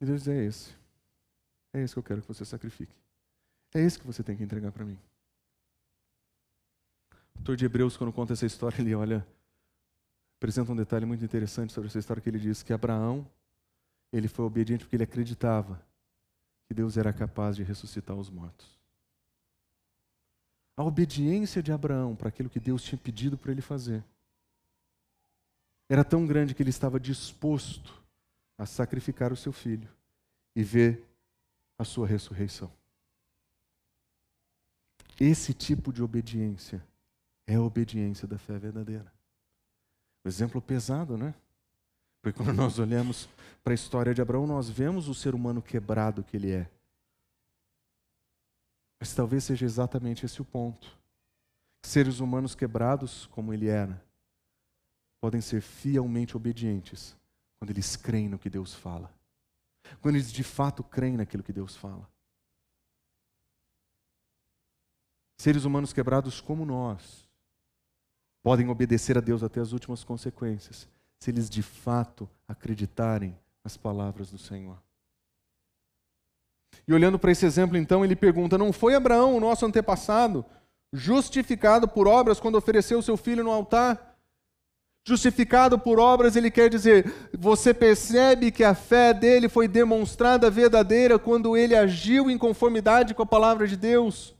E Deus diz: é esse. É esse que eu quero que você sacrifique. É esse que você tem que entregar para mim. O autor de Hebreus, quando conta essa história, ele olha, apresenta um detalhe muito interessante sobre essa história que ele diz que Abraão, ele foi obediente porque ele acreditava que Deus era capaz de ressuscitar os mortos. A obediência de Abraão para aquilo que Deus tinha pedido para ele fazer era tão grande que ele estava disposto a sacrificar o seu filho e ver a sua ressurreição. Esse tipo de obediência é a obediência da fé verdadeira. O exemplo pesado, né? Porque quando nós olhamos para a história de Abraão, nós vemos o ser humano quebrado que ele é. Mas talvez seja exatamente esse o ponto. Seres humanos quebrados como ele era, podem ser fielmente obedientes quando eles creem no que Deus fala. Quando eles de fato creem naquilo que Deus fala. Seres humanos quebrados como nós podem obedecer a Deus até as últimas consequências, se eles de fato acreditarem nas palavras do Senhor. E olhando para esse exemplo, então, ele pergunta: não foi Abraão, o nosso antepassado, justificado por obras quando ofereceu seu filho no altar. Justificado por obras, ele quer dizer, você percebe que a fé dele foi demonstrada verdadeira quando ele agiu em conformidade com a palavra de Deus,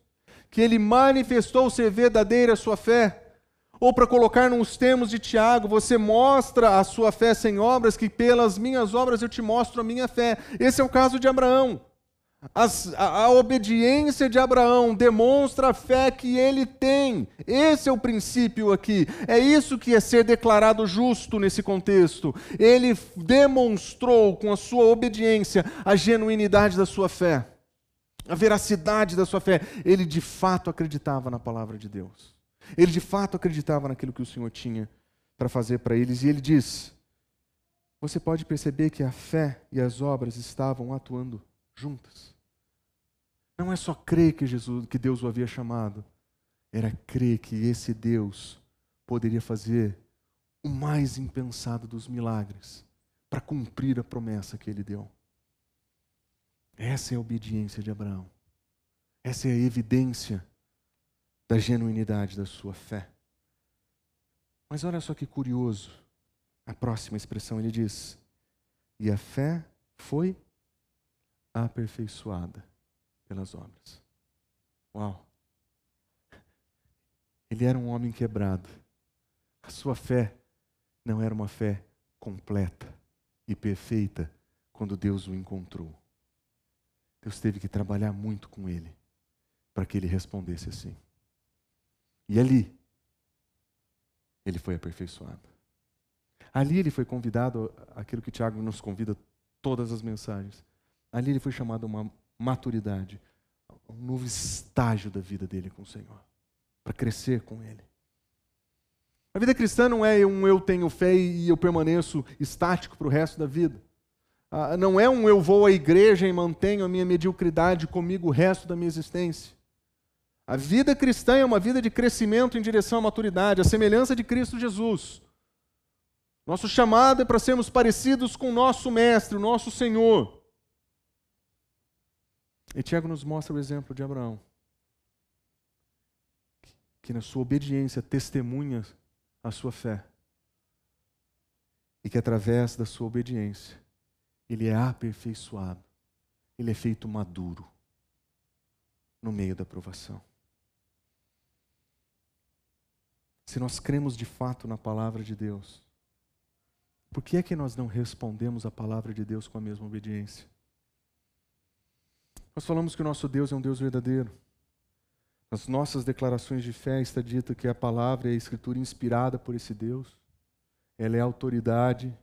que ele manifestou ser verdadeira a sua fé. Ou para colocar nos termos de Tiago, você mostra a sua fé sem obras, que pelas minhas obras eu te mostro a minha fé. Esse é o caso de Abraão. A, a, obediência de Abraão demonstra a fé que ele tem. Esse é o princípio aqui. É isso que é ser declarado justo nesse contexto. Ele demonstrou com a sua obediência a genuinidade da sua fé, a veracidade da sua fé. Ele de fato acreditava na palavra de Deus. Ele de fato acreditava naquilo que o Senhor tinha para fazer para eles. E ele diz: Você pode perceber que a fé e as obras estavam atuando juntas. Não é só crer que Jesus, que Deus o havia chamado, era crer que esse Deus poderia fazer o mais impensado dos milagres para cumprir a promessa que ele deu. Essa é a obediência de Abraão. Essa é a evidência da genuinidade da sua fé. Mas olha só que curioso. A próxima expressão ele diz: "E a fé foi aperfeiçoada pelas obras. Uau! Ele era um homem quebrado. A sua fé não era uma fé completa e perfeita quando Deus o encontrou. Deus teve que trabalhar muito com ele para que ele respondesse assim. E ali, ele foi aperfeiçoado. Ali ele foi convidado, aquilo que Tiago nos convida todas as mensagens, Ali ele foi chamado a uma maturidade, um novo estágio da vida dele com o Senhor, para crescer com Ele. A vida cristã não é um eu tenho fé e eu permaneço estático para o resto da vida. Ah, não é um eu vou à igreja e mantenho a minha mediocridade comigo o resto da minha existência. A vida cristã é uma vida de crescimento em direção à maturidade, a semelhança de Cristo Jesus. Nosso chamado é para sermos parecidos com o nosso Mestre, o nosso Senhor. E Tiago nos mostra o exemplo de Abraão, que na sua obediência testemunha a sua fé, e que através da sua obediência ele é aperfeiçoado, ele é feito maduro no meio da provação. Se nós cremos de fato na palavra de Deus, por que é que nós não respondemos a palavra de Deus com a mesma obediência? Nós falamos que o nosso Deus é um Deus verdadeiro. Nas nossas declarações de fé está dito que a palavra é a escritura inspirada por esse Deus. Ela é autoridade,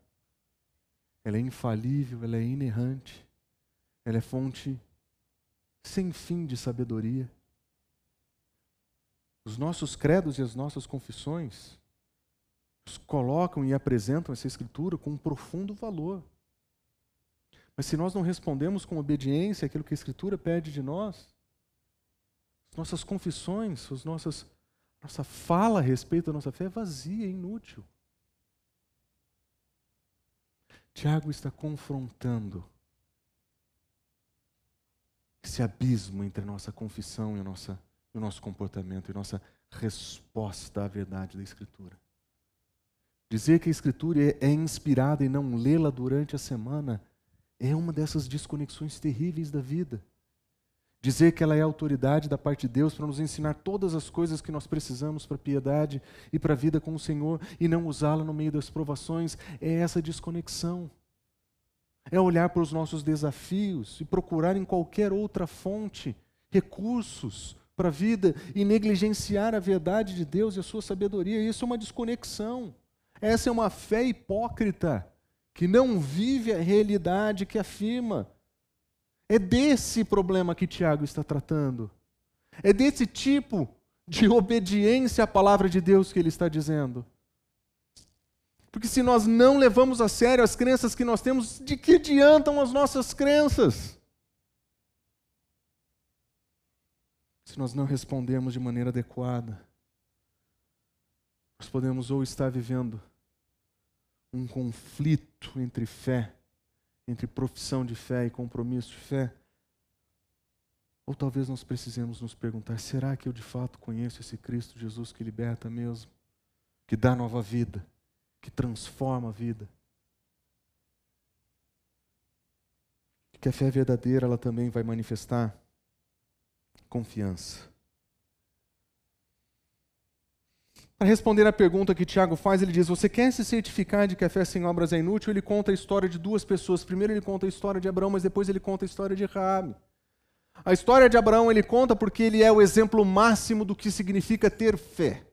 ela é infalível, ela é inerrante, ela é fonte sem fim de sabedoria. Os nossos credos e as nossas confissões colocam e apresentam essa escritura com um profundo valor. Mas se nós não respondemos com obediência àquilo que a Escritura pede de nós, as nossas confissões, as nossas, nossa fala a respeito da nossa fé é vazia, é inútil. Tiago está confrontando esse abismo entre a nossa confissão e, nossa, e o nosso comportamento, e nossa resposta à verdade da Escritura. Dizer que a Escritura é, é inspirada e não lê-la durante a semana é uma dessas desconexões terríveis da vida. Dizer que ela é autoridade da parte de Deus para nos ensinar todas as coisas que nós precisamos para a piedade e para a vida com o Senhor e não usá-la no meio das provações é essa desconexão. É olhar para os nossos desafios e procurar em qualquer outra fonte recursos para a vida e negligenciar a verdade de Deus e a sua sabedoria. Isso é uma desconexão. Essa é uma fé hipócrita que não vive a realidade que afirma. É desse problema que Tiago está tratando. É desse tipo de obediência à palavra de Deus que ele está dizendo. Porque se nós não levamos a sério as crenças que nós temos, de que adiantam as nossas crenças? Se nós não respondemos de maneira adequada, nós podemos ou estar vivendo um conflito entre fé, entre profissão de fé e compromisso de fé, Ou talvez nós precisemos nos perguntar: será que eu de fato conheço esse Cristo Jesus que liberta mesmo? Que dá nova vida, que transforma a vida? Que a fé verdadeira ela também vai manifestar confiança. Para responder à pergunta que Tiago faz, ele diz: Você quer se certificar de que a fé sem obras é inútil? Ele conta a história de duas pessoas. Primeiro, ele conta a história de Abraão, mas depois, ele conta a história de Raabe. A história de Abraão ele conta porque ele é o exemplo máximo do que significa ter fé.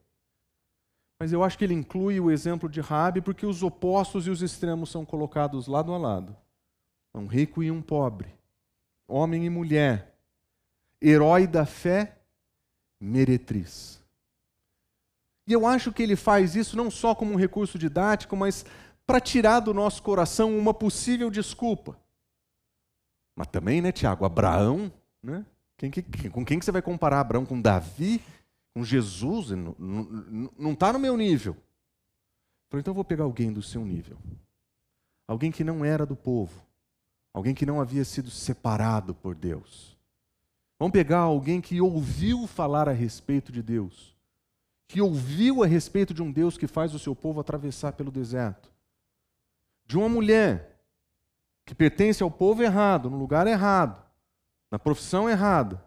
Mas eu acho que ele inclui o exemplo de Raabe porque os opostos e os extremos são colocados lado a lado. Um rico e um pobre, homem e mulher, herói da fé, meretriz. E eu acho que ele faz isso não só como um recurso didático, mas para tirar do nosso coração uma possível desculpa. Mas também, né, Tiago? Abraão, né? Quem, que, com quem que você vai comparar Abraão? Com Davi? Com Jesus? Não está no meu nível. Então eu vou pegar alguém do seu nível. Alguém que não era do povo. Alguém que não havia sido separado por Deus. Vamos pegar alguém que ouviu falar a respeito de Deus que ouviu a respeito de um Deus que faz o seu povo atravessar pelo deserto, de uma mulher que pertence ao povo errado, no lugar errado, na profissão errada,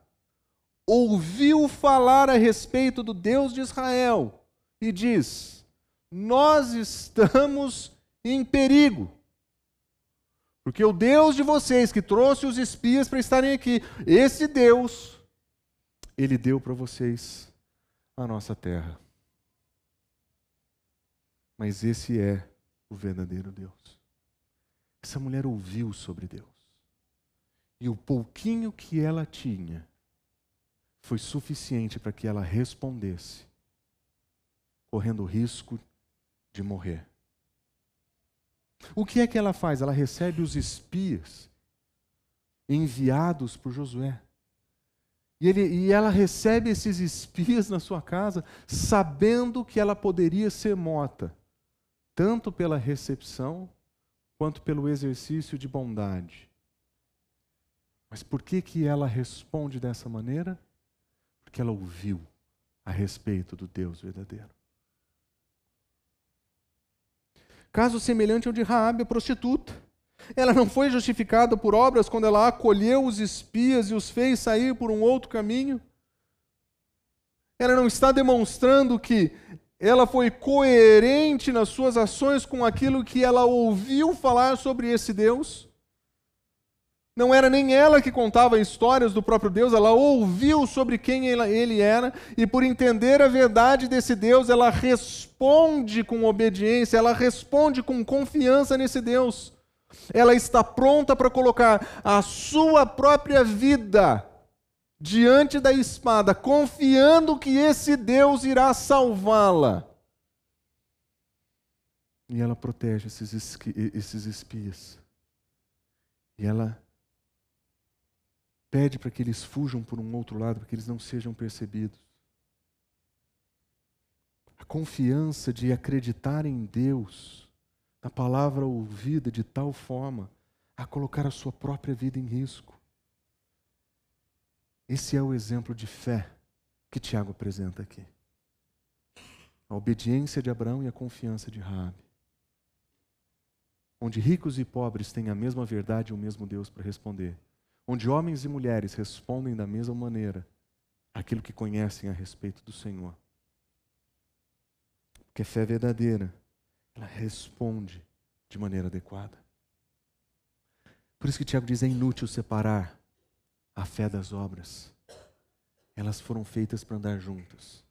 ouviu falar a respeito do Deus de Israel e diz: Nós estamos em perigo. Porque o Deus de vocês que trouxe os espias para estarem aqui, esse Deus, ele deu para vocês a nossa terra. Mas esse é o verdadeiro Deus. Essa mulher ouviu sobre Deus. E o pouquinho que ela tinha foi suficiente para que ela respondesse, correndo o risco de morrer. O que é que ela faz? Ela recebe os espias enviados por Josué. E, ele, e ela recebe esses espias na sua casa, sabendo que ela poderia ser morta, tanto pela recepção quanto pelo exercício de bondade. Mas por que, que ela responde dessa maneira? Porque ela ouviu a respeito do Deus verdadeiro. Caso semelhante ao de Raabe, a prostituta. Ela não foi justificada por obras quando ela acolheu os espias e os fez sair por um outro caminho? Ela não está demonstrando que ela foi coerente nas suas ações com aquilo que ela ouviu falar sobre esse Deus? Não era nem ela que contava histórias do próprio Deus, ela ouviu sobre quem ele era, e por entender a verdade desse Deus, ela responde com obediência, ela responde com confiança nesse Deus. Ela está pronta para colocar a sua própria vida diante da espada, confiando que esse Deus irá salvá-la. E ela protege esses, esses espias. E ela pede para que eles fujam por um outro lado, para que eles não sejam percebidos. A confiança de acreditar em Deus na palavra ouvida de tal forma a colocar a sua própria vida em risco. Esse é o exemplo de fé que Tiago apresenta aqui. A obediência de Abraão e a confiança de Raabe. Onde ricos e pobres têm a mesma verdade e o mesmo Deus para responder. Onde homens e mulheres respondem da mesma maneira aquilo que conhecem a respeito do Senhor. Porque fé verdadeira ela responde de maneira adequada. Por isso que Tiago diz: é inútil separar a fé das obras. Elas foram feitas para andar juntas.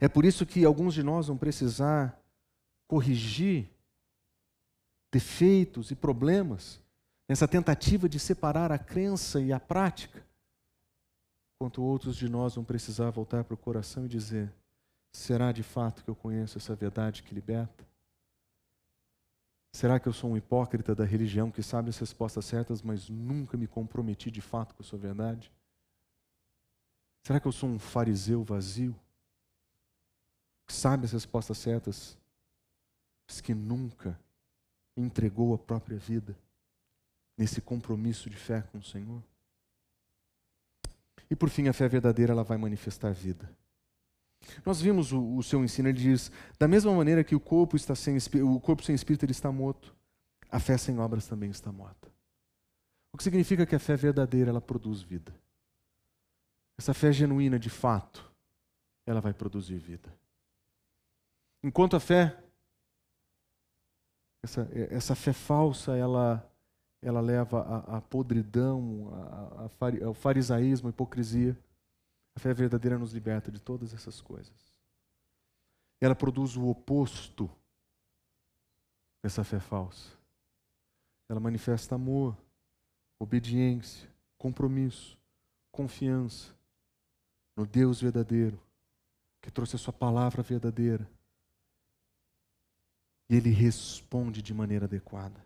É por isso que alguns de nós vão precisar corrigir defeitos e problemas nessa tentativa de separar a crença e a prática, enquanto outros de nós vão precisar voltar para o coração e dizer: Será de fato que eu conheço essa verdade que liberta? Será que eu sou um hipócrita da religião que sabe as respostas certas, mas nunca me comprometi de fato com a sua verdade? Será que eu sou um fariseu vazio? Que sabe as respostas certas, mas que nunca entregou a própria vida nesse compromisso de fé com o Senhor? E por fim, a fé verdadeira ela vai manifestar vida. Nós vimos o, o seu ensino, ele diz: da mesma maneira que o corpo está sem o corpo sem espírito ele está morto, a fé sem obras também está morta. O que significa que a fé verdadeira ela produz vida. Essa fé genuína, de fato, ela vai produzir vida. Enquanto a fé, essa, essa fé falsa, ela, ela leva à, podridão, ao farisaísmo, à hipocrisia. A fé verdadeira nos liberta de todas essas coisas. Ela produz o oposto dessa fé falsa. Ela manifesta amor, obediência, compromisso, confiança no Deus verdadeiro, que trouxe a sua palavra verdadeira. E ele responde de maneira adequada.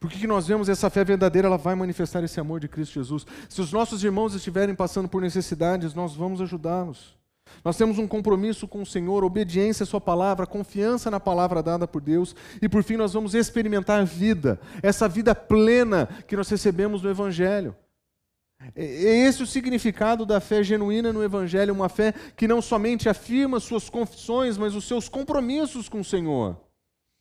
Por que nós vemos essa fé verdadeira, ela vai manifestar esse amor de Cristo Jesus. Se os nossos irmãos estiverem passando por necessidades, nós vamos ajudá-los. Nós temos um compromisso com o Senhor, obediência à Sua palavra, confiança na palavra dada por Deus, e por fim nós vamos experimentar a vida, essa vida plena que nós recebemos no Evangelho. É esse o significado da fé genuína no Evangelho, uma fé que não somente afirma suas confissões, mas os seus compromissos com o Senhor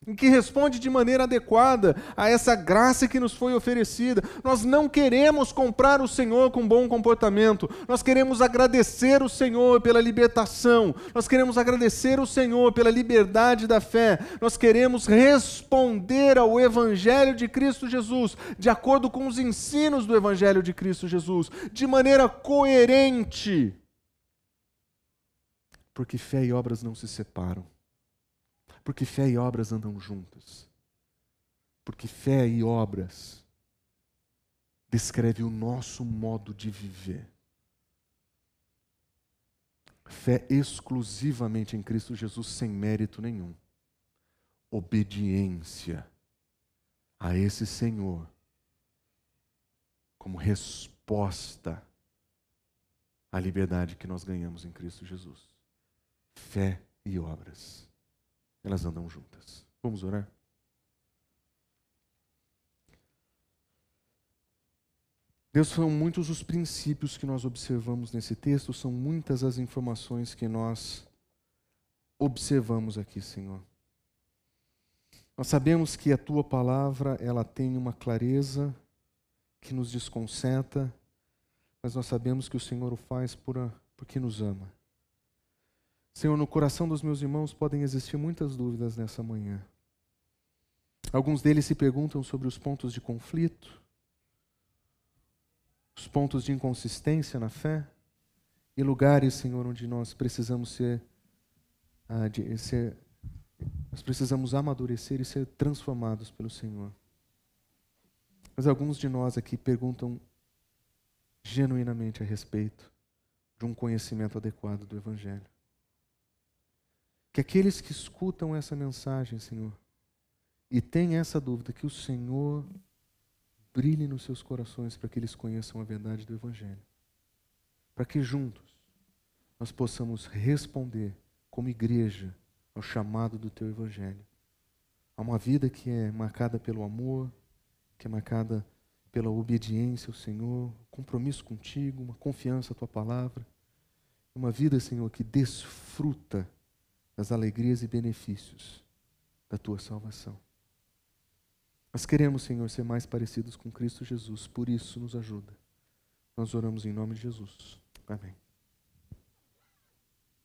em que responde de maneira adequada a essa graça que nos foi oferecida. Nós não queremos comprar o Senhor com bom comportamento, nós queremos agradecer o Senhor pela libertação, nós queremos agradecer o Senhor pela liberdade da fé, nós queremos responder ao Evangelho de Cristo Jesus, de acordo com os ensinos do Evangelho de Cristo Jesus, de maneira coerente. Porque fé e obras não se separam. Porque fé e obras andam juntas. Porque fé e obras descreve o nosso modo de viver. Fé exclusivamente em Cristo Jesus sem mérito nenhum. Obediência a esse Senhor como resposta à liberdade que nós ganhamos em Cristo Jesus. Fé e obras elas andam juntas. Vamos orar? Deus, são muitos os princípios que nós observamos nesse texto, são muitas as informações que nós observamos aqui, Senhor. Nós sabemos que a tua palavra, ela tem uma clareza que nos desconcerta, mas nós sabemos que o Senhor o faz por a, porque nos ama. Senhor, no coração dos meus irmãos podem existir muitas dúvidas nessa manhã. Alguns deles se perguntam sobre os pontos de conflito, os pontos de inconsistência na fé e lugares, Senhor, onde nós precisamos ser, ah, de, ser nós precisamos amadurecer e ser transformados pelo Senhor. Mas alguns de nós aqui perguntam genuinamente a respeito de um conhecimento adequado do Evangelho. Que aqueles que escutam essa mensagem, Senhor, e têm essa dúvida, que o Senhor brilhe nos seus corações para que eles conheçam a verdade do Evangelho. Para que juntos nós possamos responder como igreja ao chamado do Teu Evangelho. A uma vida que é marcada pelo amor, que é marcada pela obediência ao Senhor, compromisso contigo, uma confiança à Tua palavra. Uma vida, Senhor, que desfruta das alegrias e benefícios da tua salvação. Nós queremos, Senhor, ser mais parecidos com Cristo Jesus, por isso nos ajuda. Nós oramos em nome de Jesus. Amém.